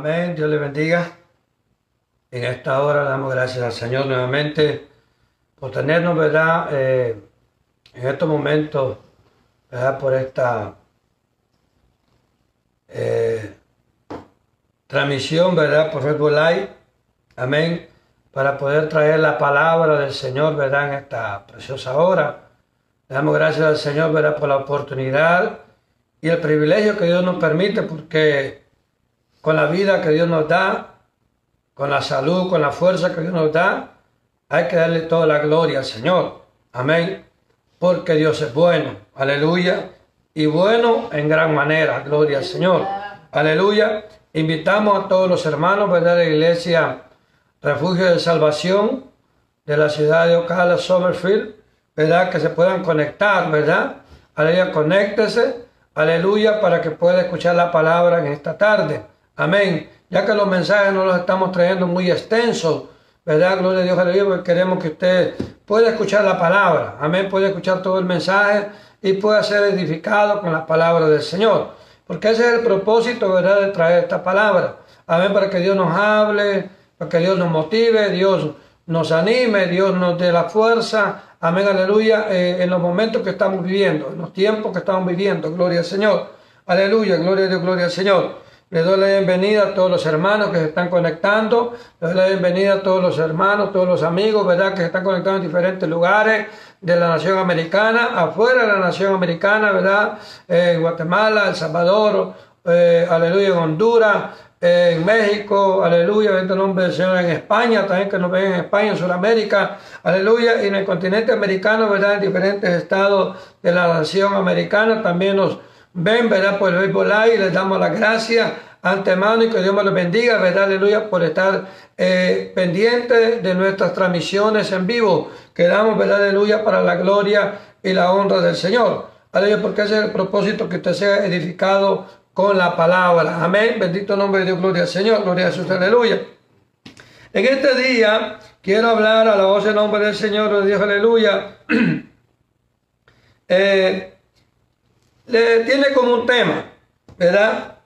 Amén, Dios le bendiga. En esta hora damos gracias al Señor nuevamente por tenernos, ¿verdad? Eh, en estos momentos, ¿verdad? Por esta eh, transmisión, ¿verdad? Por Facebook Live. Amén. Para poder traer la palabra del Señor, ¿verdad? En esta preciosa hora. Le damos gracias al Señor, ¿verdad? Por la oportunidad y el privilegio que Dios nos permite, porque con la vida que Dios nos da, con la salud, con la fuerza que Dios nos da, hay que darle toda la gloria al Señor. Amén. Porque Dios es bueno. Aleluya. Y bueno en gran manera. Gloria al Señor. Aleluya. Invitamos a todos los hermanos, ¿verdad? De la iglesia Refugio de Salvación de la ciudad de Ocala, Somerfield, ¿verdad? Que se puedan conectar, ¿verdad? Aleluya, conéctese. Aleluya, para que pueda escuchar la palabra en esta tarde. Amén. Ya que los mensajes no los estamos trayendo muy extensos, ¿verdad? Gloria a Dios, aleluya, porque queremos que usted pueda escuchar la palabra. Amén. Puede escuchar todo el mensaje y pueda ser edificado con la palabra del Señor. Porque ese es el propósito, ¿verdad?, de traer esta palabra. Amén. Para que Dios nos hable, para que Dios nos motive, Dios nos anime, Dios nos dé la fuerza. Amén, aleluya, eh, en los momentos que estamos viviendo, en los tiempos que estamos viviendo. Gloria al Señor. Aleluya, gloria a Dios, gloria al Señor. Le doy la bienvenida a todos los hermanos que se están conectando. Le doy la bienvenida a todos los hermanos, todos los amigos, ¿verdad? Que se están conectando en diferentes lugares de la nación americana, afuera de la nación americana, ¿verdad? En Guatemala, El Salvador, eh, aleluya, en Honduras, en México, aleluya, en el nombre del Señor, en España, también que nos ven en España, en Sudamérica, aleluya, y en el continente americano, ¿verdad? En diferentes estados de la nación americana también nos ven, ¿verdad? Por el Live y les damos las gracias antemano y que Dios me los bendiga, ¿verdad? Aleluya, por estar eh, pendientes de nuestras transmisiones en vivo que damos, ¿verdad? Aleluya, para la gloria y la honra del Señor. Aleluya, porque ese es el propósito que usted sea edificado con la palabra. Amén. Bendito nombre de Dios, gloria al Señor, gloria a Jesús, aleluya. En este día quiero hablar a la voz en nombre del Señor, de Dios, aleluya. eh, le tiene como un tema, ¿verdad?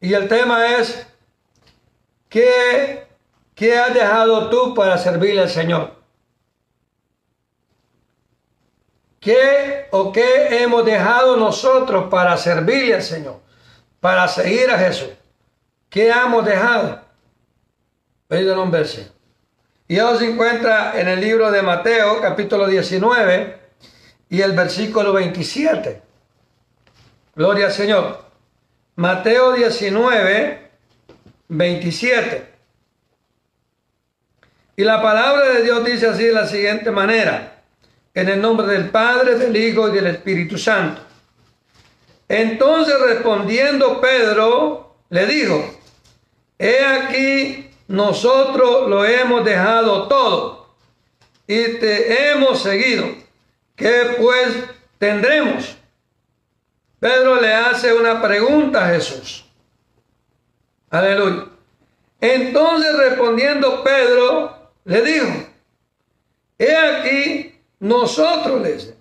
Y el tema es, ¿qué, qué has dejado tú para servirle al Señor? ¿Qué o qué hemos dejado nosotros para servirle al Señor? Para seguir a Jesús. ¿Qué hemos dejado? Y eso se encuentra en el libro de Mateo, capítulo 19, y el versículo 27. Gloria al Señor. Mateo 19, 27. Y la palabra de Dios dice así de la siguiente manera. En el nombre del Padre, del Hijo y del Espíritu Santo. Entonces respondiendo Pedro, le dijo, he aquí, nosotros lo hemos dejado todo y te hemos seguido. ¿Qué pues tendremos? Pedro le hace una pregunta a Jesús. Aleluya. Entonces respondiendo Pedro, le dijo, he aquí, nosotros les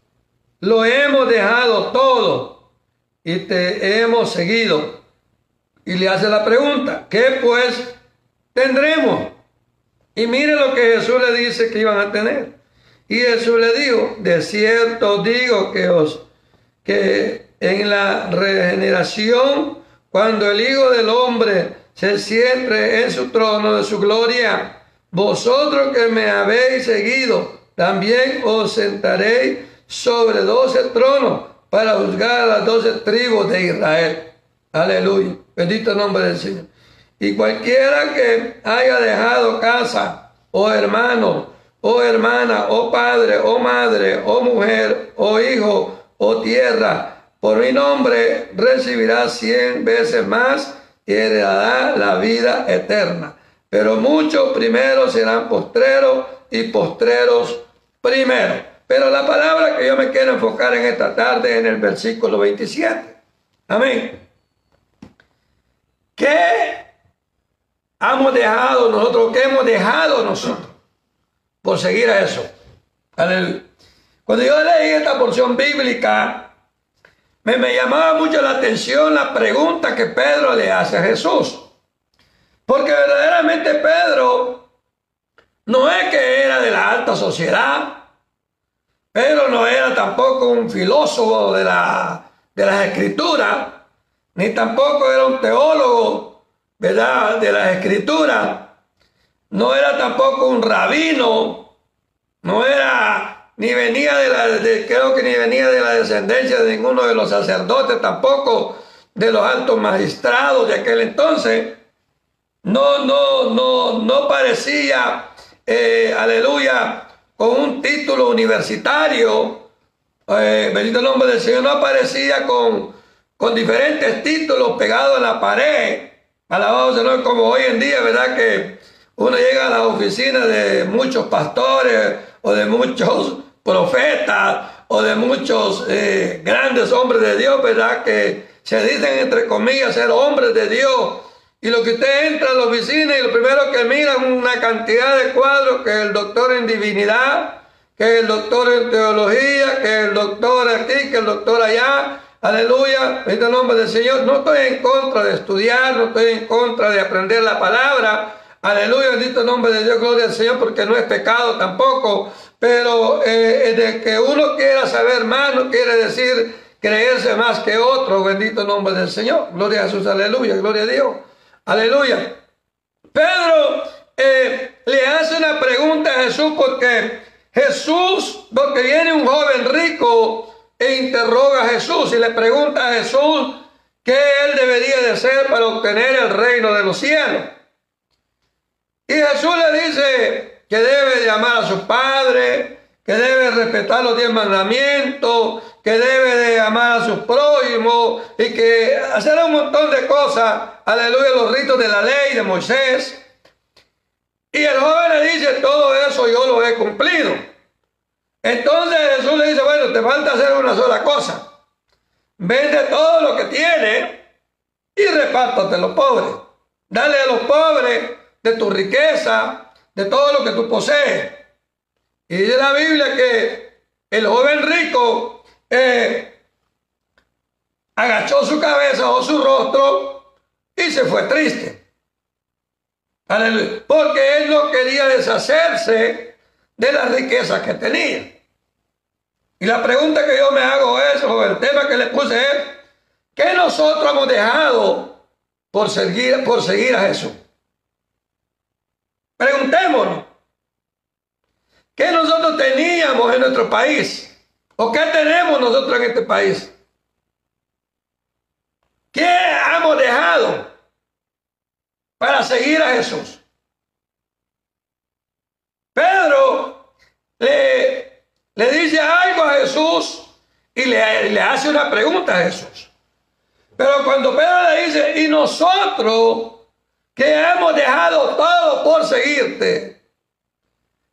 lo hemos dejado todo y te hemos seguido. Y le hace la pregunta, ¿qué pues tendremos? Y mire lo que Jesús le dice que iban a tener. Y Jesús le dijo, de cierto digo que os, que en la regeneración, cuando el Hijo del Hombre se siente en su trono de su gloria, vosotros que me habéis seguido, también os sentaréis sobre doce tronos para juzgar a las doce tribus de Israel. Aleluya. Bendito nombre del Señor. Y cualquiera que haya dejado casa, o hermano, o hermana, o padre, o madre, o mujer, o hijo, o tierra, por mi nombre recibirá cien veces más y heredará la vida eterna. Pero muchos primeros serán postreros y postreros primeros. Pero la palabra que yo me quiero enfocar en esta tarde es en el versículo 27. Amén. ¿Qué hemos dejado nosotros? ¿Qué hemos dejado nosotros por seguir a eso? Cuando yo leí esta porción bíblica, me, me llamaba mucho la atención la pregunta que Pedro le hace a Jesús. Porque verdaderamente Pedro no es que era de la alta sociedad, Pedro no era tampoco un filósofo de, la, de las escrituras, ni tampoco era un teólogo, ¿verdad?, de las escrituras, no era tampoco un rabino, no era, ni venía de la, creo que ni venía de la descendencia de ninguno de los sacerdotes, tampoco de los altos magistrados de aquel entonces. No, no, no, no parecía, eh, aleluya, con un título universitario, eh, bendito nombre del Señor, no aparecía con, con diferentes títulos pegados a la pared, alabado Señor, como hoy en día, ¿verdad? Que uno llega a la oficina de muchos pastores o de muchos profetas o de muchos eh, grandes hombres de Dios, ¿verdad? Que se dicen entre comillas ser hombres de Dios y lo que usted entra a la oficina y lo primero que mira es una cantidad de cuadros, que el doctor en divinidad, que el doctor en teología, que el doctor aquí, que el doctor allá. Aleluya, en el nombre del Señor. No estoy en contra de estudiar, no estoy en contra de aprender la palabra. Aleluya, bendito nombre de Dios, gloria al Señor, porque no es pecado tampoco. Pero eh, de que uno quiera saber más, no quiere decir creerse más que otro. Bendito nombre del Señor. Gloria a Jesús, aleluya, gloria a Dios. Aleluya. Pedro eh, le hace una pregunta a Jesús porque Jesús, porque viene un joven rico e interroga a Jesús y le pregunta a Jesús qué él debería de hacer para obtener el reino de los cielos. Y Jesús le dice que debe de amar a su padre, que debe respetar los diez mandamientos, que debe de amar a sus prójimos y que hacer un montón de cosas, aleluya, los ritos de la ley de Moisés. Y el joven le dice, todo eso yo lo he cumplido. Entonces Jesús le dice, bueno, te falta hacer una sola cosa. Vende todo lo que tiene y repártate a los pobres. Dale a los pobres de tu riqueza, de todo lo que tú posees. Y dice la Biblia que el joven rico eh, agachó su cabeza o su rostro y se fue triste. Porque él no quería deshacerse de las riquezas que tenía. Y la pregunta que yo me hago es, o el tema que le puse es, ¿qué nosotros hemos dejado por seguir, por seguir a Jesús? Preguntémonos, ¿qué nosotros teníamos en nuestro país? ¿O qué tenemos nosotros en este país? ¿Qué hemos dejado para seguir a Jesús? Pedro le, le dice algo a Jesús y le, le hace una pregunta a Jesús. Pero cuando Pedro le dice, y nosotros que hemos dejado todo por seguirte,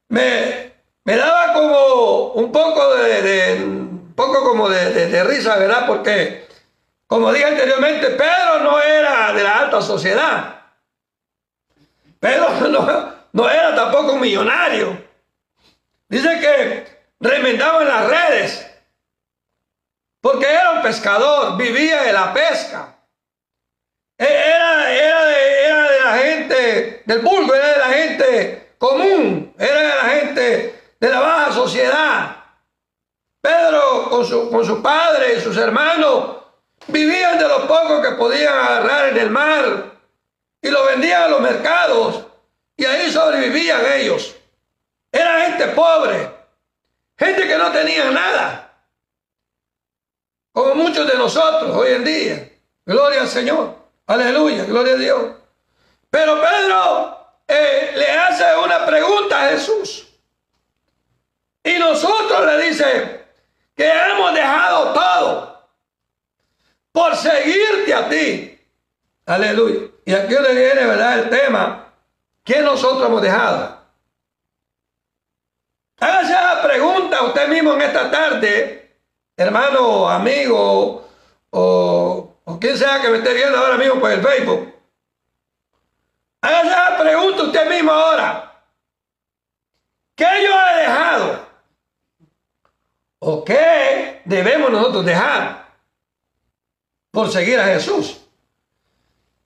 me, me daba como un poco de, un poco como de, risa, ¿verdad? Porque, como dije anteriormente, Pedro no era de la alta sociedad. Pedro no, no era tampoco millonario. Dice que remendaba en las redes. Porque era un pescador, vivía de la pesca. E, era, era, de, del vulgo, era de la gente común, era de la gente de la baja sociedad. Pedro con su, con su padre y sus hermanos vivían de lo poco que podían agarrar en el mar y lo vendían a los mercados y ahí sobrevivían ellos. Era gente pobre, gente que no tenía nada, como muchos de nosotros hoy en día. Gloria al Señor, aleluya, gloria a Dios. Pero Pedro eh, le hace una pregunta a Jesús. Y nosotros le dice que hemos dejado todo por seguirte a ti. Aleluya. Y aquí le viene, ¿verdad? El tema que nosotros hemos dejado. Hágase la pregunta usted mismo en esta tarde, hermano, amigo, o, o quien sea que me esté viendo ahora mismo por el Facebook. Hágase la pregunta usted mismo ahora. ¿Qué yo he dejado? ¿O qué debemos nosotros dejar por seguir a Jesús?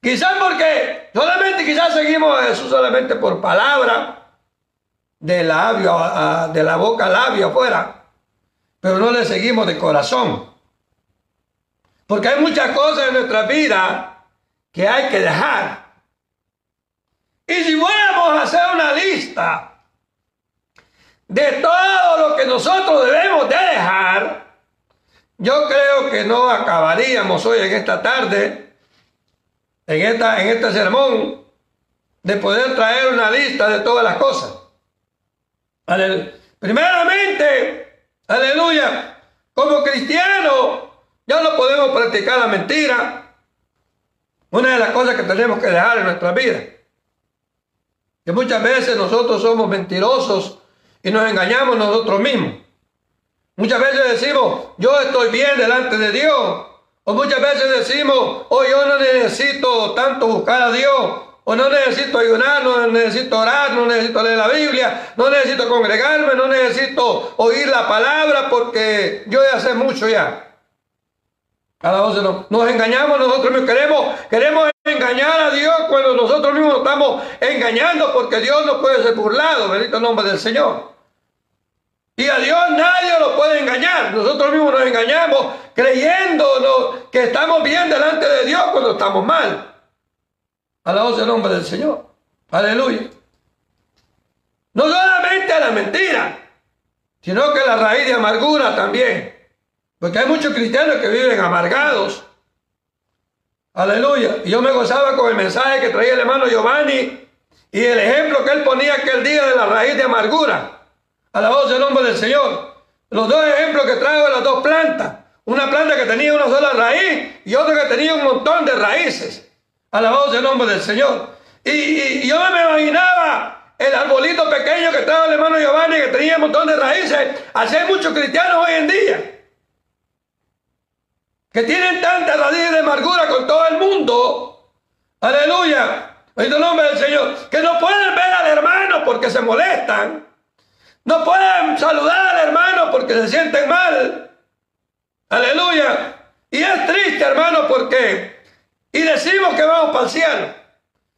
Quizás porque solamente quizás seguimos a Jesús solamente por palabra, de labio, de la boca al labio afuera, pero no le seguimos de corazón. Porque hay muchas cosas en nuestra vida que hay que dejar. Y si fuéramos a hacer una lista de todo lo que nosotros debemos de dejar, yo creo que no acabaríamos hoy en esta tarde, en, esta, en este sermón, de poder traer una lista de todas las cosas. Primeramente, aleluya, como cristiano ya no podemos practicar la mentira. Una de las cosas que tenemos que dejar en nuestra vida. Que muchas veces nosotros somos mentirosos y nos engañamos nosotros mismos. Muchas veces decimos, yo estoy bien delante de Dios. O muchas veces decimos, oh, yo no necesito tanto buscar a Dios. O no necesito ayunar, no necesito orar, no necesito leer la Biblia, no necesito congregarme, no necesito oír la palabra porque yo ya sé mucho ya. Cada vez nos engañamos nosotros mismos. Queremos, queremos engañar a Dios cuando nosotros mismos estamos engañando porque Dios no puede ser burlado. Bendito el nombre del Señor. Y a Dios nadie lo puede engañar. Nosotros mismos nos engañamos creyendo que estamos bien delante de Dios cuando estamos mal. Alabado el nombre del Señor. Aleluya. No solamente a la mentira, sino que la raíz de amargura también. Porque hay muchos cristianos que viven amargados. Aleluya. Y yo me gozaba con el mensaje que traía el hermano Giovanni y el ejemplo que él ponía aquel día de la raíz de amargura. Alabado el nombre del Señor. Los dos ejemplos que traigo de las dos plantas. Una planta que tenía una sola raíz y otra que tenía un montón de raíces. Alabado sea el nombre del Señor. Y, yo me imaginaba el arbolito pequeño que estaba el hermano Giovanni, que tenía un montón de raíces. Así hay muchos cristianos hoy en día. Que tienen tanta raíz de amargura con todo el mundo. Aleluya. En el nombre del Señor. Que no pueden ver al hermano porque se molestan. No pueden saludar al hermano porque se sienten mal. Aleluya. Y es triste, hermano, porque y decimos que vamos para el cielo.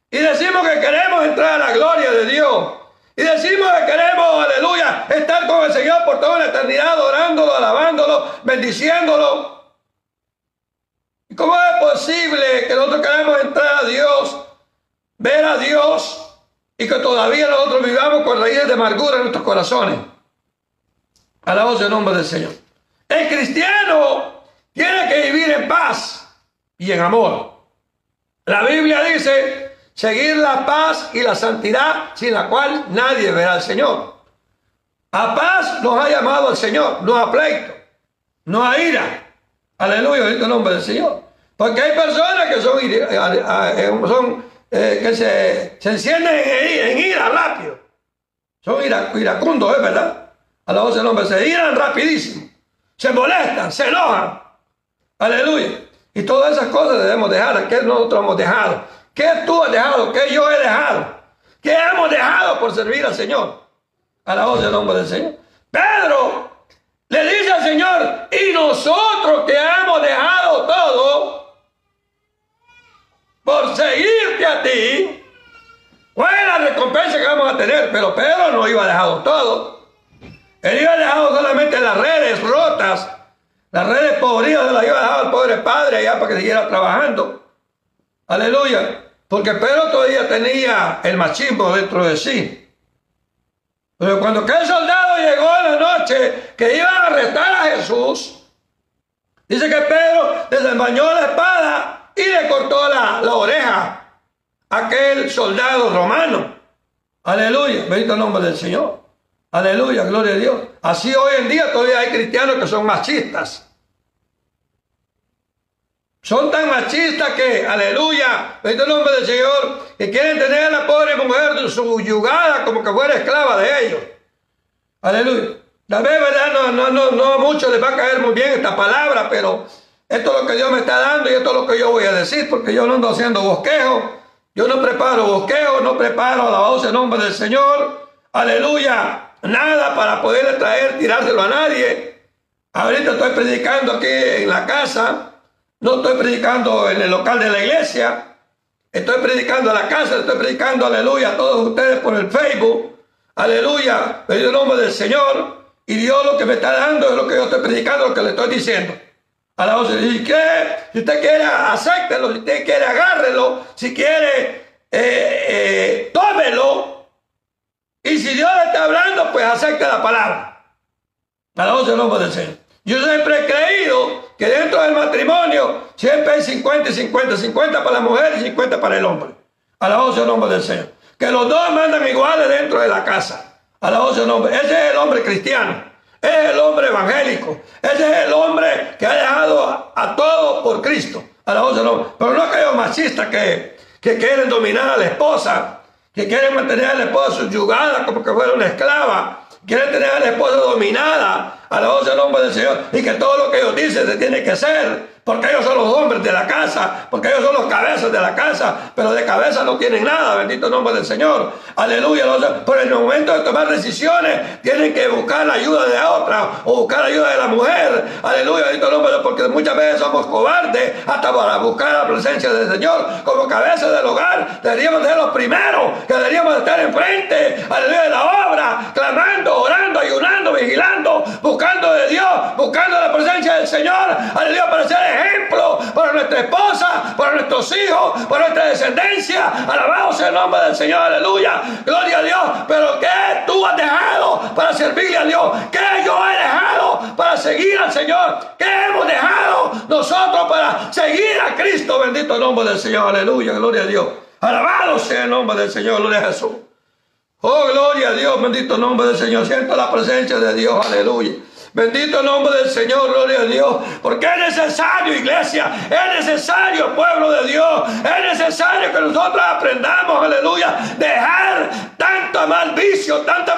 Y decimos que queremos entrar a la gloria de Dios. Y decimos que queremos, aleluya, estar con el Señor por toda la eternidad, adorándolo, alabándolo, bendiciéndolo. ¿Y cómo es posible que nosotros queremos entrar a Dios, ver a Dios y que todavía nosotros vivamos con raíces de amargura en nuestros corazones? Alabamos el nombre del Señor. El cristiano tiene que vivir en paz y en amor. La Biblia dice, seguir la paz y la santidad sin la cual nadie verá al Señor. A paz nos ha llamado el Señor, no a pleito, no a ira. Aleluya, el nombre del Señor. Porque hay personas que son, son eh, que se, encienden en, ira rápido. Son iracundos, ¿es verdad? A la voz del nombre, se iran rapidísimo. Se molestan, se enojan. Aleluya. Y todas esas cosas debemos dejar. ¿Qué nosotros hemos dejado? ¿Qué tú has dejado? ¿Qué yo he dejado? ¿Qué hemos dejado por servir al Señor? A la voz del nombre del Señor. Pedro le dice al Señor, y nosotros que hemos dejado todo por seguirte a ti, ¿cuál es la recompensa que vamos a tener? Pero Pedro no iba dejado todo. Él iba dejado solamente las redes rotas las redes podridas las iba a dejar al pobre padre allá para que siguiera trabajando. Aleluya. Porque Pedro todavía tenía el machismo dentro de sí. Pero cuando aquel soldado llegó en la noche que iban a arrestar a Jesús, dice que Pedro desenvañó la espada y le cortó la, la oreja a aquel soldado romano. Aleluya. Bendito nombre del Señor. Aleluya, gloria a Dios. Así hoy en día todavía hay cristianos que son machistas. Son tan machistas que, aleluya, bendito el nombre del Señor, que quieren tener a la pobre mujer subyugada como que fuera esclava de ellos. Aleluya. Vez, ¿verdad? No, no, no, no a muchos les va a caer muy bien esta palabra, pero esto es lo que Dios me está dando y esto es lo que yo voy a decir, porque yo no ando haciendo bosquejo. Yo no preparo bosquejo, no preparo la voz en nombre del Señor. Aleluya. Nada para poderle traer, tirárselo a nadie. Ahorita estoy predicando aquí en la casa no estoy predicando en el local de la iglesia. Estoy predicando en la casa, estoy predicando, aleluya, a todos ustedes por el Facebook. Aleluya, en el nombre del Señor. Y Dios lo que me está dando es lo que yo estoy predicando, lo que le estoy diciendo. A la voz, si, si usted quiere, acéptelo. Si usted quiere, agárrelo. Si quiere, eh, eh, tómelo. Y si Dios le está hablando, pues acepte la palabra. A la voz del nombre del Señor. Yo siempre he creído que dentro del matrimonio siempre hay 50 y 50, 50 para la mujer y 50 para el hombre. A la voz del nombre del Señor. Que los dos mandan iguales dentro de la casa. A la voz del nombre. Ese es el hombre cristiano. Ese es el hombre evangélico. Ese es el hombre que ha dejado a, todo por Cristo. A la voz del nombre. Pero no aquellos machistas que, que quieren dominar a la esposa, que quieren mantener a la esposa subyugada como que fuera una esclava, quieren tener a la esposa dominada a la voz del nombre del Señor y que todo lo que ellos dicen se tiene que hacer porque ellos son los hombres de la casa, porque ellos son los cabezas de la casa, pero de cabeza no tienen nada, bendito nombre del Señor. Aleluya. En el momento de tomar decisiones, tienen que buscar la ayuda de otra o buscar la ayuda de la mujer. Aleluya, bendito nombre, porque muchas veces somos cobardes hasta para buscar la presencia del Señor. Como cabeza del hogar, deberíamos ser los primeros, que deberíamos estar enfrente, aleluya, de la obra, clamando, orando, ayunando, vigilando, buscando de Dios, buscando la presencia del Señor. Aleluya, para ser ejemplo para nuestra esposa, para nuestros hijos, para nuestra descendencia. Alabado sea el nombre del Señor, aleluya. Gloria a Dios. Pero ¿qué tú has dejado para servirle a Dios? ¿Qué yo he dejado para seguir al Señor? ¿Qué hemos dejado nosotros para seguir a Cristo? Bendito el nombre del Señor, aleluya. Gloria a Dios. Alabado sea el nombre del Señor, gloria a Jesús. Oh, gloria a Dios, bendito el nombre del Señor. Siento la presencia de Dios, aleluya. Bendito el nombre del Señor, gloria a Dios. Porque es necesario, iglesia, es necesario, pueblo de Dios, es necesario que nosotros aprendamos, aleluya, dejar tanto mal vicio, tanta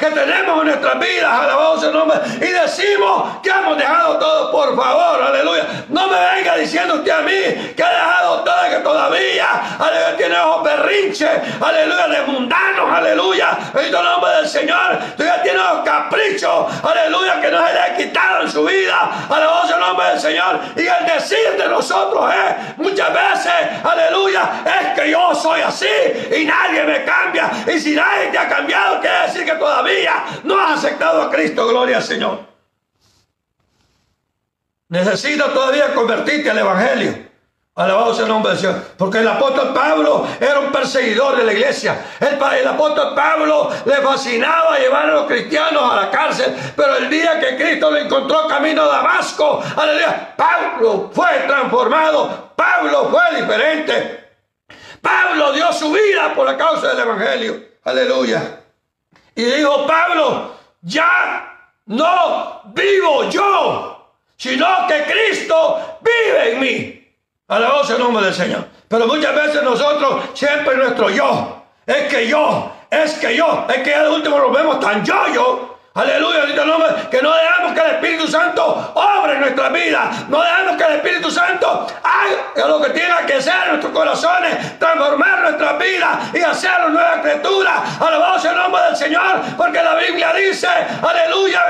que tenemos en nuestras vidas, alabado el nombre, y decimos que hemos dejado todo, por favor, aleluya. No me venga diciendo usted a mí que ha dejado todo, que todavía, aleluya, tiene ojos berrinches, aleluya, de mundanos, aleluya. Bendito el nombre del Señor, todavía tiene ojos caprichos, aleluya, que no se le ha quitado en su vida, aleluya, el nombre del Señor. Y el decir de nosotros es, muchas veces, aleluya, es que yo soy así y nadie me cambia. Y si nadie te ha cambiado, quiere decir que todavía no has aceptado a Cristo, gloria al Señor. Necesitas todavía convertirte al Evangelio. Alabado sea el nombre del Señor. Porque el apóstol Pablo era un perseguidor de la iglesia. El, apóstol Pablo le fascinaba llevar a los cristianos a la cárcel. Pero el día que Cristo lo encontró camino a Damasco, Pablo fue transformado. Pablo fue diferente. Pablo dio su vida por la causa del Evangelio. Aleluya. Y dijo Pablo, ya no vivo yo, sino que Cristo vive en mí. Alabado el nombre del Señor. Pero muchas veces nosotros, siempre nuestro yo, es que yo, es que yo, es que al último nos vemos tan yo, yo, Aleluya, que no dejamos que el Espíritu Santo obre en nuestra vida. No dejamos que el Espíritu Santo haga lo que tenga que hacer en nuestros corazones, transformar nuestra vida y hacer nueva criatura. Alabado sea el nombre del Señor, porque la Biblia dice, aleluya,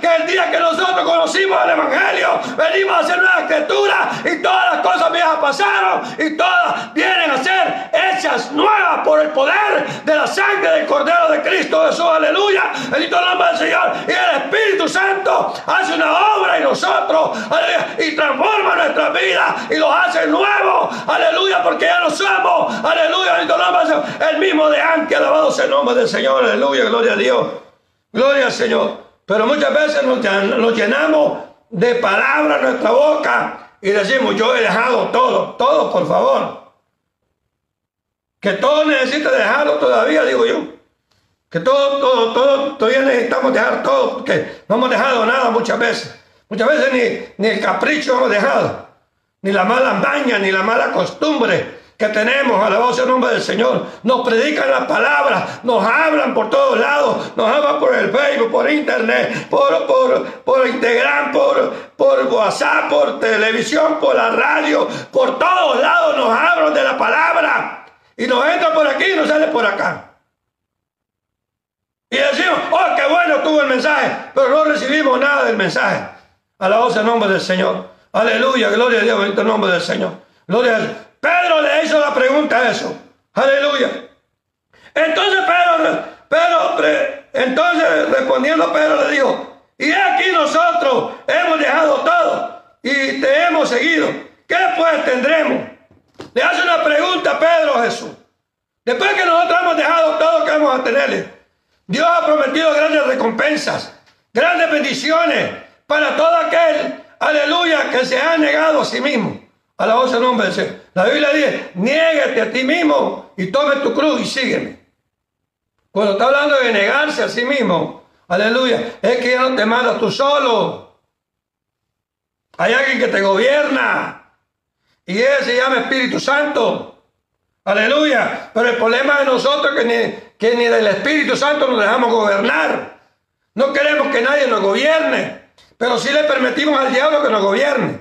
que el día que nosotros conocimos el Evangelio, venimos a ser nueva criatura y todas las cosas viejas pasaron y todas vienen a ser hechas nuevas por el poder de la sangre del Cordero de Cristo Jesús. Aleluya. Bendito del Señor. Y el Espíritu Santo hace una obra en nosotros. Y transforma nuestra vida y los hace nuevos. Aleluya. Porque ya no somos. Aleluya. El mismo de antes. Alabado sea el nombre del Señor. Aleluya. Gloria a Dios. Gloria al Señor. Pero muchas veces nos llenamos de palabras nuestra boca y decimos, yo he dejado todo, todo por favor. Que todo necesita dejarlo todavía, digo yo. Que todo, todo, todo, todavía necesitamos dejar todo, porque no hemos dejado nada muchas veces. Muchas veces ni, ni el capricho hemos dejado, ni la mala maña, ni la mala costumbre que tenemos, alabado sea el nombre del Señor. Nos predican las palabras, nos hablan por todos lados, nos hablan por el Facebook, por internet, por, por, por Instagram, por, por WhatsApp, por televisión, por la radio, por todos lados nos hablan de la palabra. Y nos entra por aquí y nos sale por acá. Y decimos, oh, qué bueno tuvo el mensaje, pero no recibimos nada del mensaje. Alabado sea el nombre del Señor. Aleluya, gloria a Dios, bendito el nombre del Señor. Gloria a Dios. Pedro le hizo la pregunta a eso. Aleluya. Entonces Pedro, Pedro, entonces respondiendo Pedro le dijo, y aquí nosotros hemos dejado todo y te hemos seguido. ¿Qué pues tendremos? Le hace una pregunta a Pedro Jesús. Después que nosotros hemos dejado todo, ¿qué vamos a tenerle? Dios ha prometido grandes recompensas, grandes bendiciones para todo aquel, aleluya, que se ha negado a sí mismo. A la voz del nombre Señor. La Biblia dice, niégate a ti mismo y tome tu cruz y sígueme. Cuando está hablando de negarse a sí mismo, aleluya, es que ya no te mandas tú solo. Hay alguien que te gobierna. Y ese se llama Espíritu Santo. Aleluya. Pero el problema de nosotros es que ni, que ni del Espíritu Santo nos dejamos gobernar. No queremos que nadie nos gobierne. Pero sí le permitimos al diablo que nos gobierne.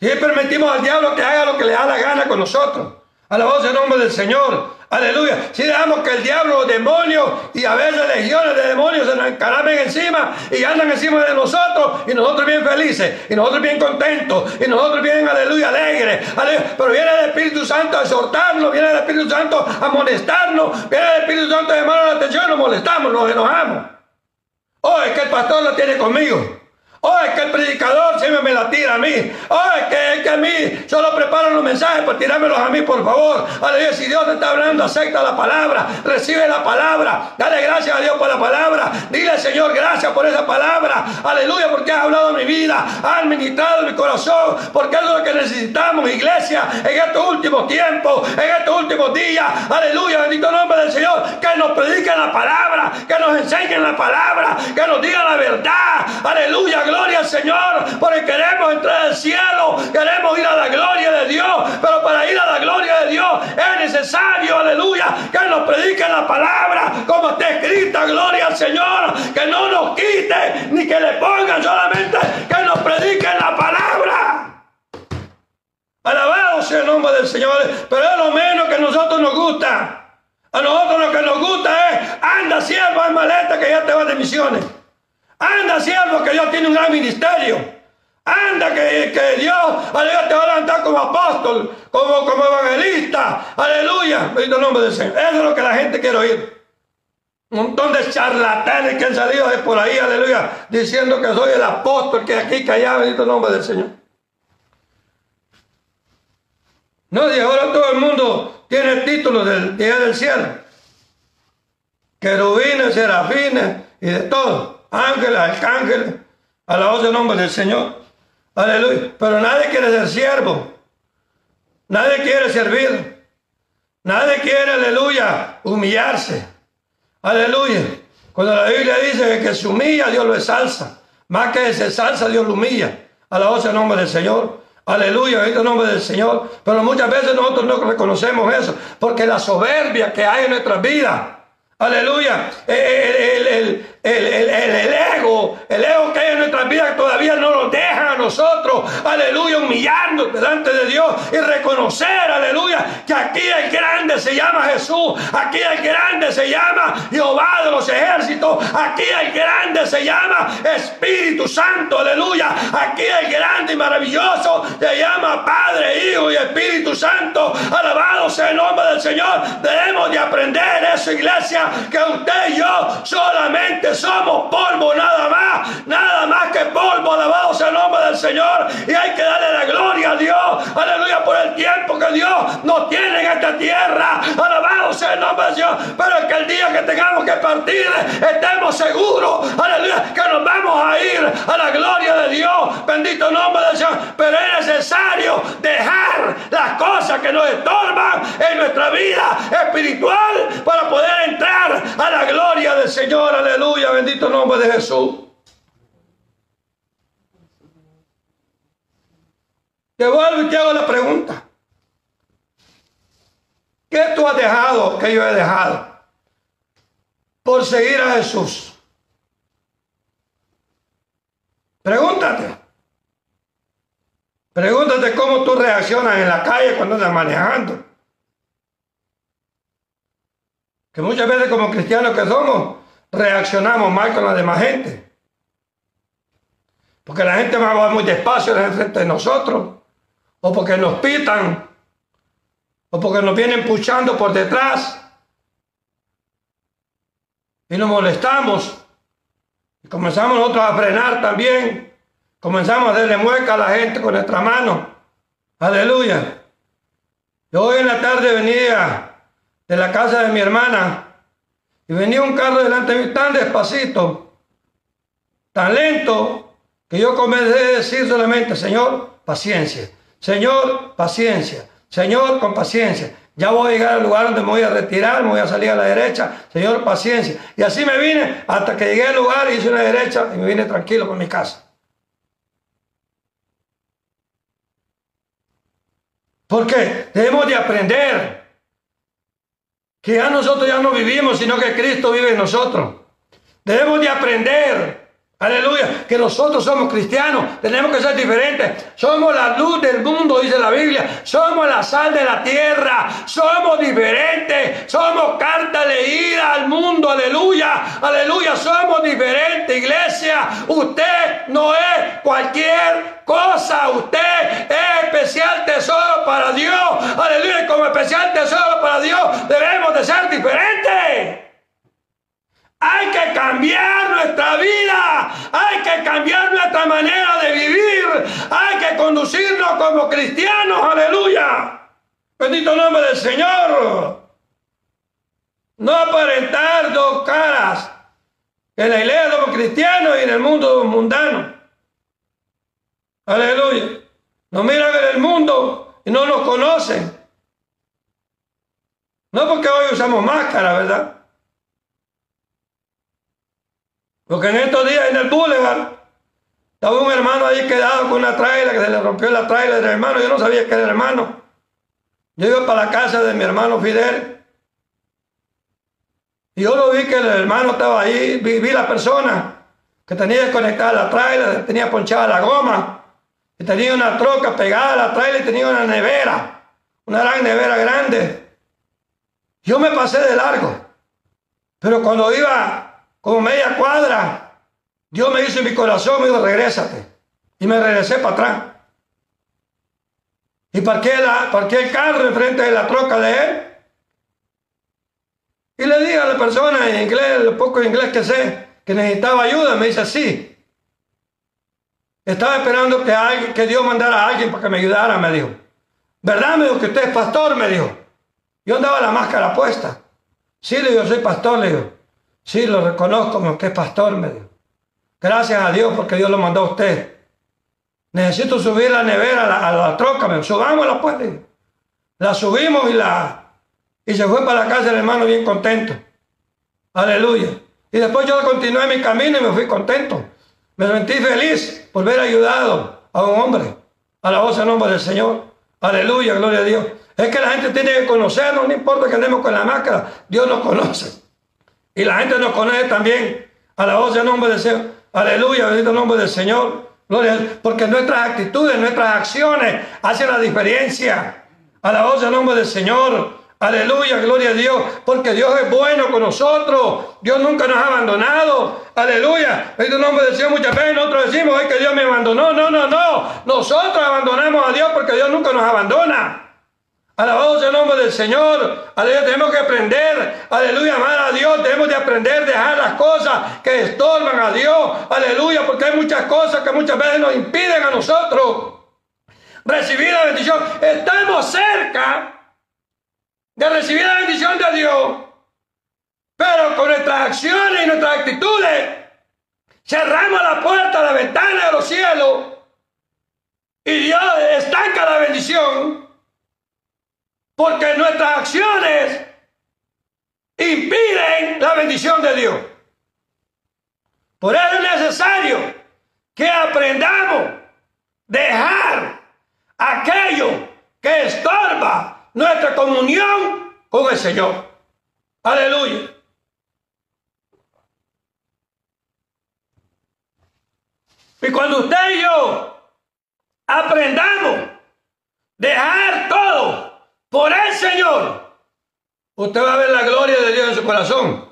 Y permitimos al diablo que haga lo que le da la gana con nosotros. A la voz del nombre del Señor. Aleluya. Si dejamos que el diablo, demonios y a veces legiones de demonios se nos encaramen encima y andan encima de nosotros y nosotros bien felices y nosotros bien contentos y nosotros bien, aleluya, alegres. Pero viene el Espíritu Santo a exhortarnos, viene el Espíritu Santo a molestarnos, viene el Espíritu Santo a llamar la atención, nos molestamos, nos enojamos. Oh, es que el pastor lo tiene conmigo. Oh, es que el predicador siempre me la tira a mí. Oh, es que, es que a mí solo preparan los mensajes para tirármelos a mí, por favor. Aleluya, si Dios te está hablando, acepta la palabra, recibe la palabra. Dale gracias a Dios por la palabra. Dile, Señor, gracias por esa palabra. Aleluya, porque has hablado en mi vida, has ministrado mi corazón, porque es lo que necesitamos, iglesia, en estos últimos tiempos, en estos últimos días. Aleluya, bendito nombre del Señor. Que nos prediquen la palabra, que nos enseñen la palabra, que nos digan la verdad. Aleluya, gloria al Señor, porque queremos entrar al cielo, queremos ir a la gloria de Dios, pero para ir a la gloria de Dios es necesario, aleluya, que nos predique la palabra como está escrita, gloria al Señor, que no nos quite ni que le pongan solamente que nos prediquen la palabra. Alabado sea el nombre del Señor, pero es lo menos que a nosotros nos gusta. A nosotros lo que nos gusta es, anda siervo en maleta que ya te vas de misiones. Anda, siervo, que Dios tiene un gran ministerio. Anda, que, que Dios, aleluya, te va a levantar como apóstol, como, como evangelista. Aleluya. Bendito nombre del Señor. Eso es lo que la gente quiere oír. Un montón de charlatanes que han salido de por ahí, aleluya, diciendo que soy el apóstol, que aquí, que allá, bendito nombre del Señor. No, y ahora todo el mundo tiene el título del día del cielo. Querubines, serafines y de todo ángeles, arcángeles, a la voz del nombre del Señor. Aleluya. Pero nadie quiere ser siervo. Nadie quiere servir. Nadie quiere, aleluya, humillarse. Aleluya. Cuando la Biblia dice que, que se humilla, Dios lo exalza. Más que se salsa, Dios lo humilla. A la voz del nombre del Señor. Aleluya, en el nombre del Señor. Pero muchas veces nosotros no reconocemos eso. Porque la soberbia que hay en nuestras vidas. Aleluya. El, el, el, el, ego, el ego que hay en nuestras vidas todavía no nos deja a nosotros, aleluya, humillarnos delante de Dios y reconocer, aleluya, que aquí el grande se llama Jesús, aquí el grande se llama Jehová de los ejércitos, aquí el grande se llama Espíritu Santo, aleluya, aquí el grande y maravilloso se llama Padre, Hijo y Espíritu Santo, alabado sea el nombre del Señor, debemos de aprender eso, iglesia, que usted y yo solamente somos polvo nada más, nada más que polvo, alabado sea el nombre del Señor. Y hay que darle la gloria a Dios, aleluya, por el tiempo que Dios nos tiene en esta tierra, alabado sea el nombre del Señor. Pero que el día que tengamos que partir, estemos seguros, aleluya, que nos a la gloria de Dios, bendito nombre del Señor. Pero es necesario dejar las cosas que nos estorban en nuestra vida espiritual para poder entrar a la gloria del Señor, aleluya bendito nombre de Jesús. Te vuelvo y te hago la pregunta. ¿Qué tú has dejado que yo he dejado por seguir a Jesús? Pregúntate. Pregúntate cómo tú reaccionas en la calle cuando andas manejando. Que muchas veces como cristianos que somos, reaccionamos mal con la demás gente. Porque la gente va muy despacio frente de nosotros. O porque nos pitan. O porque nos vienen puchando por detrás. Y nos molestamos. Comenzamos nosotros a frenar también. Comenzamos a darle mueca a la gente con nuestra mano. Aleluya. Yo hoy en la tarde venía de la casa de mi hermana y venía un carro delante de mí tan despacito, tan lento, que yo comencé a decir solamente, Señor, paciencia. Señor, paciencia. Señor, con paciencia. Ya voy a llegar al lugar donde me voy a retirar, me voy a salir a la derecha. Señor, paciencia. Y así me vine hasta que llegué al lugar y hice una derecha y me vine tranquilo con mi casa. Porque debemos de aprender que ya nosotros ya no vivimos, sino que Cristo vive en nosotros. Debemos de aprender Aleluya, que nosotros somos cristianos, tenemos que ser diferentes. Somos la luz del mundo, dice la Biblia. Somos la sal de la tierra. Somos diferentes. Somos carta leída al mundo. Aleluya, aleluya. Somos diferentes, iglesia. Usted no es cualquier cosa. Usted es especial tesoro para Dios. Aleluya, como especial tesoro para Dios debemos de ser diferentes. Hay que cambiar nuestra vida. Hay que cambiar nuestra manera de vivir. Hay que conducirnos como cristianos. Aleluya. Bendito nombre del Señor. No aparentar dos caras. En la iglesia somos cristianos y en el mundo somos mundanos. Aleluya. Nos miran en el mundo y no nos conocen. No porque hoy usamos máscara, ¿verdad? Porque en estos días en el Boulevard estaba un hermano ahí quedado con una traila que se le rompió la traila del hermano. Yo no sabía que era hermano. Yo iba para la casa de mi hermano Fidel. Y yo lo vi que el hermano estaba ahí. Vi, la persona que tenía desconectada la traila, tenía ponchada la goma. Y tenía una troca pegada a la traila y tenía una nevera. Una gran nevera grande. Yo me pasé de largo. Pero cuando iba como media cuadra, Dios me hizo en mi corazón, me dijo, regrésate. Y me regresé para atrás. Y parqué, la, parqué el carro enfrente de la troca de él. Y le dije a la persona en inglés, lo poco inglés que sé, que necesitaba ayuda. Me dice, sí. Estaba esperando que, alguien, que Dios mandara a alguien para que me ayudara, me dijo. ¿Verdad? Me dijo que usted es pastor, me dijo. Yo andaba la máscara puesta. Sí, le digo, soy pastor, le digo. Sí, lo reconozco, como que es pastor, me dijo. Gracias a Dios porque Dios lo mandó a usted. Necesito subir la nevera a la, troca, me subámosla pues. La subimos y la y se fue para la casa del hermano bien contento. Aleluya. Y después yo continué mi camino y me fui contento. Me sentí feliz por haber ayudado a un hombre. A la voz en nombre del Señor. Aleluya, gloria a Dios. Es que la gente tiene que conocernos, no importa que andemos con la máscara, Dios nos conoce. Y la gente nos conoce también a la voz del nombre del Señor. Aleluya, bendito el nombre del Señor. Gloria, porque nuestras actitudes, nuestras acciones hacen la diferencia. A la voz del nombre del Señor. Aleluya, gloria a Dios, porque Dios es bueno con nosotros. Dios nunca nos ha abandonado. Aleluya. Bendito el nombre del Señor. Muchas veces nosotros decimos que Dios me abandonó. No, no, no. Nosotros abandonamos a Dios porque Dios nunca nos abandona. Alabado sea el nombre del Señor. Aleluya, tenemos que aprender. Aleluya, amar a Dios. Tenemos de aprender a dejar las cosas que estorban a Dios. Aleluya, porque hay muchas cosas que muchas veces nos impiden a nosotros recibir la bendición. Estamos cerca de recibir la bendición de Dios. Pero con nuestras acciones y nuestras actitudes cerramos la puerta, la ventana de los cielos. Y Dios estanca la bendición porque nuestras acciones impiden la bendición de Dios. Por eso es necesario que aprendamos a dejar aquello que estorba nuestra comunión con el Señor. Aleluya. Y cuando usted y yo aprendamos a dejar todo por el Señor, usted va a ver la gloria de Dios en su corazón.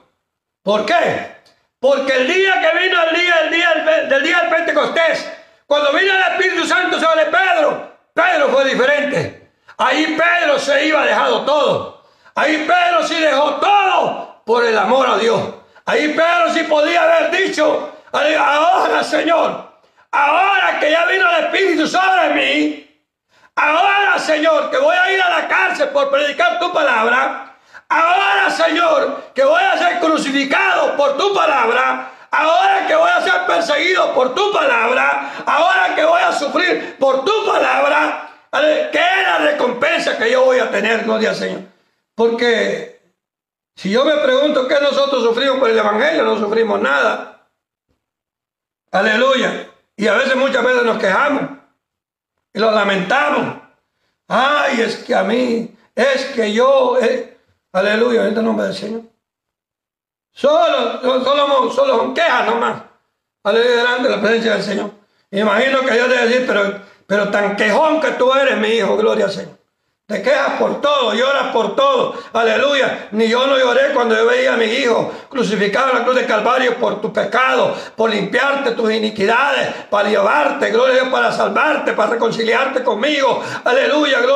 ¿Por qué? Porque el día que vino el día, el día del día del Pentecostés, cuando vino el Espíritu Santo sobre Pedro, Pedro fue diferente. Ahí Pedro se iba dejado todo. Ahí Pedro sí dejó todo por el amor a Dios. Ahí Pedro sí podía haber dicho, ahora Señor, Ahora que ya vino el Espíritu sobre mí, ahora Señor, que voy a ir a la cárcel por predicar tu palabra, ahora Señor, que voy a ser crucificado por tu palabra, ahora que voy a ser perseguido por tu palabra, ahora que voy a sufrir por tu palabra, ¿qué es la recompensa que yo voy a tener, gloria al Señor? Porque si yo me pregunto qué nosotros sufrimos por el Evangelio, no sufrimos nada. Aleluya. Y a veces, muchas veces nos quejamos y lo lamentamos. Ay, es que a mí, es que yo, eh, aleluya, en el nombre del Señor. Solo, solo, solo son quejas nomás. Aleluya, delante de la presencia del Señor. Imagino que yo debe decir, pero, pero tan quejón que tú eres, mi hijo, gloria al Señor. Te quejas por todo, lloras por todo. Aleluya. Ni yo no lloré cuando yo veía a mi hijo crucificado en la cruz de Calvario por tu pecado, por limpiarte tus iniquidades, para llevarte, gloria a Dios, para salvarte, para reconciliarte conmigo. Aleluya, gloria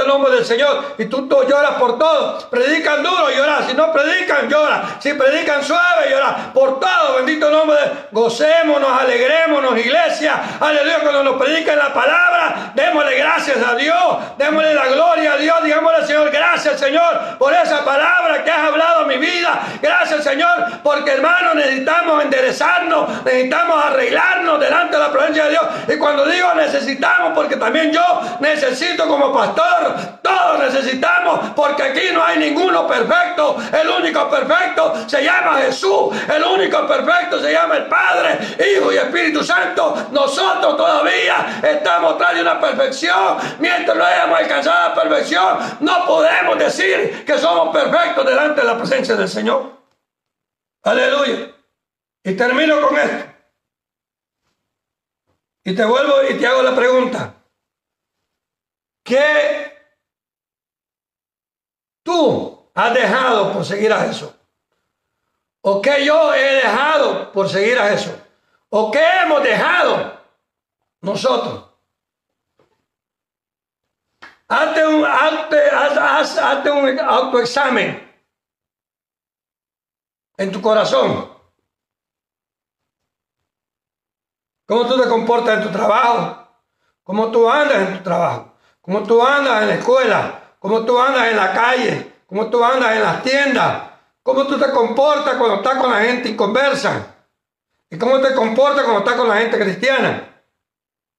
el nombre del Señor. Y tú, tú lloras por todo. Predican duro, lloras. Si no predican, llora. Si predican suave, llora. Por todo, bendito el nombre de Gocémonos, alegrémonos, iglesia. Aleluya, cuando nos predican la palabra, démosle gracias a Dios, démosle la Gloria a Dios, digámosle Señor, gracias Señor por esa palabra que has hablado a mi vida. Gracias Señor, porque hermano necesitamos enderezarnos, necesitamos arreglarnos delante de la presencia de Dios. Y cuando digo necesitamos, porque también yo necesito como pastor, todos necesitamos, porque aquí no hay ninguno perfecto. El único perfecto se llama Jesús, el único perfecto se llama el Padre, Hijo y Espíritu Santo. Nosotros todavía estamos tras de una perfección mientras no hayamos alcanzado perfección, no podemos decir que somos perfectos delante de la presencia del Señor. Aleluya. Y termino con esto. Y te vuelvo y te hago la pregunta. ¿Qué tú has dejado por seguir a Jesús? ¿O qué yo he dejado por seguir a Jesús? ¿O qué hemos dejado nosotros Hazte un, hazte, un autoexamen en tu corazón. ¿Cómo tú te comportas en tu trabajo? ¿Cómo tú andas en tu trabajo? ¿Cómo tú andas en la escuela? ¿Cómo tú andas en la calle? ¿Cómo tú andas en las tiendas? ¿Cómo tú te comportas cuando estás con la gente y conversan? ¿Y cómo te comportas cuando estás con la gente cristiana?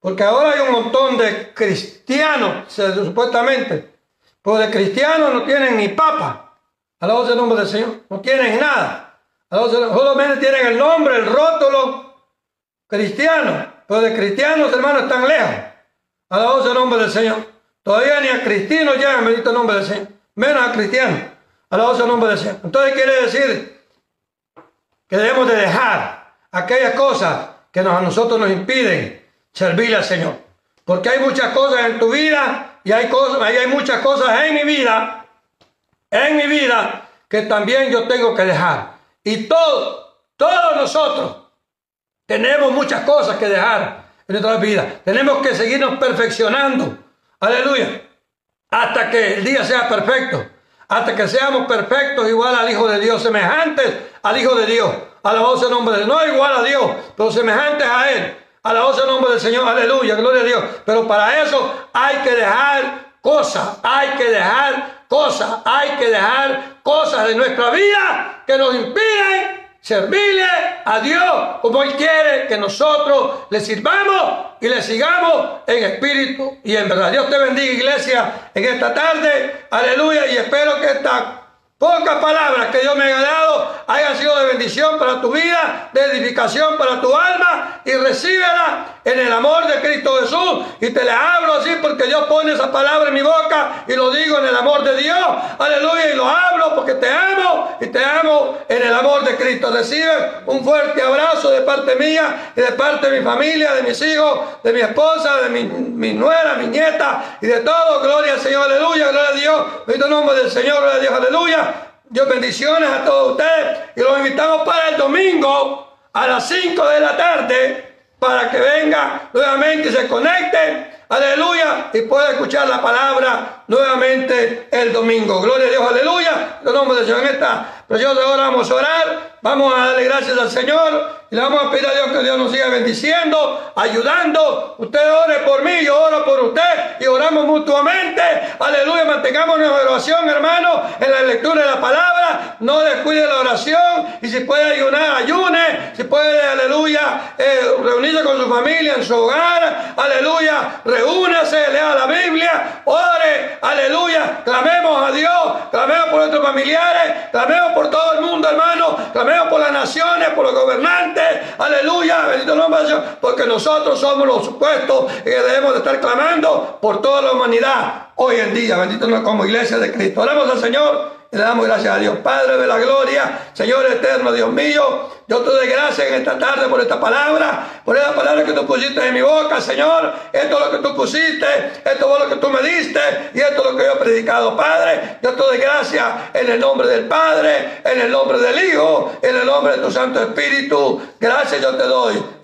Porque ahora hay un montón de cristianos, supuestamente, pero de cristianos no tienen ni papa. Alabado sea el nombre del Señor. No tienen nada. Solamente tienen el nombre, el rótulo cristiano. Pero de cristianos, hermanos, están lejos. Alabado sea el nombre del Señor. Todavía ni a cristianos llegan, bendito el nombre del Señor. Menos a cristianos. Alabado sea el nombre del Señor. Entonces quiere decir que debemos de dejar aquellas cosas que a nosotros nos impiden servirle al Señor. Porque hay muchas cosas en tu vida y hay, cosas, hay muchas cosas en mi vida, en mi vida, que también yo tengo que dejar. Y todos, todos nosotros tenemos muchas cosas que dejar en nuestra vida. Tenemos que seguirnos perfeccionando. Aleluya. Hasta que el día sea perfecto. Hasta que seamos perfectos igual al Hijo de Dios, semejantes al Hijo de Dios. A la voz del nombre de No igual a Dios, pero semejantes a Él Alabado el nombre del Señor, aleluya, gloria a Dios. Pero para eso hay que dejar cosas, hay que dejar cosas, hay que dejar cosas de nuestra vida que nos impiden servirle a Dios como Él quiere que nosotros le sirvamos y le sigamos en espíritu y en verdad. Dios te bendiga, iglesia, en esta tarde. Aleluya. Y espero que estas pocas palabras que Dios me ha dado hayan sido de bendición bendición para tu vida, de edificación para tu alma y recíbela en el amor de Cristo Jesús. Y te le hablo así porque Dios pone esa palabra en mi boca y lo digo en el amor de Dios. Aleluya. Y lo hablo porque te amo y te amo en el amor de Cristo. Recibe un fuerte abrazo de parte mía y de parte de mi familia, de mis hijos, de mi esposa, de mi, mi nuera, mi nieta y de todo. Gloria al Señor. Aleluya. Gloria a Dios. Bendito nombre del Señor. Gloria a Dios. Aleluya. Dios bendiciones a todos ustedes y los invitamos para el domingo a las 5 de la tarde para que venga nuevamente y se conecte, aleluya, y pueda escuchar la palabra nuevamente el domingo. Gloria a Dios, aleluya. En nombre de Señor, en esta preciosa hora vamos a orar, vamos a darle gracias al Señor y le vamos a pedir a Dios que Dios nos siga bendiciendo, ayudando. Usted ore por mí, yo oro por usted y oramos mutuamente. Aleluya, mantengamos nuestra oración, hermano, en la lectura de la palabra. No descuide la oración y si puede ayunar, ayune. Si puede, aleluya, eh, reunirse con su familia en su hogar. Aleluya, reúnase, lea la Biblia, ore. Aleluya, clamemos a Dios, clamemos por nuestros familiares, clamemos por todo el mundo, hermano, clamemos por las naciones, por los gobernantes. Aleluya, bendito nombre de Dios, porque nosotros somos los supuestos que debemos de estar clamando por toda la humanidad hoy en día, bendito nombre como iglesia de Cristo. Oramos al Señor le damos gracias a Dios, Padre de la gloria, Señor eterno, Dios mío. Yo te doy gracias en esta tarde por esta palabra, por esta palabra que tú pusiste en mi boca, Señor. Esto es lo que tú pusiste, esto es lo que tú me diste y esto es lo que yo he predicado, Padre. Yo te doy gracias en el nombre del Padre, en el nombre del Hijo, en el nombre de tu Santo Espíritu. Gracias yo te doy.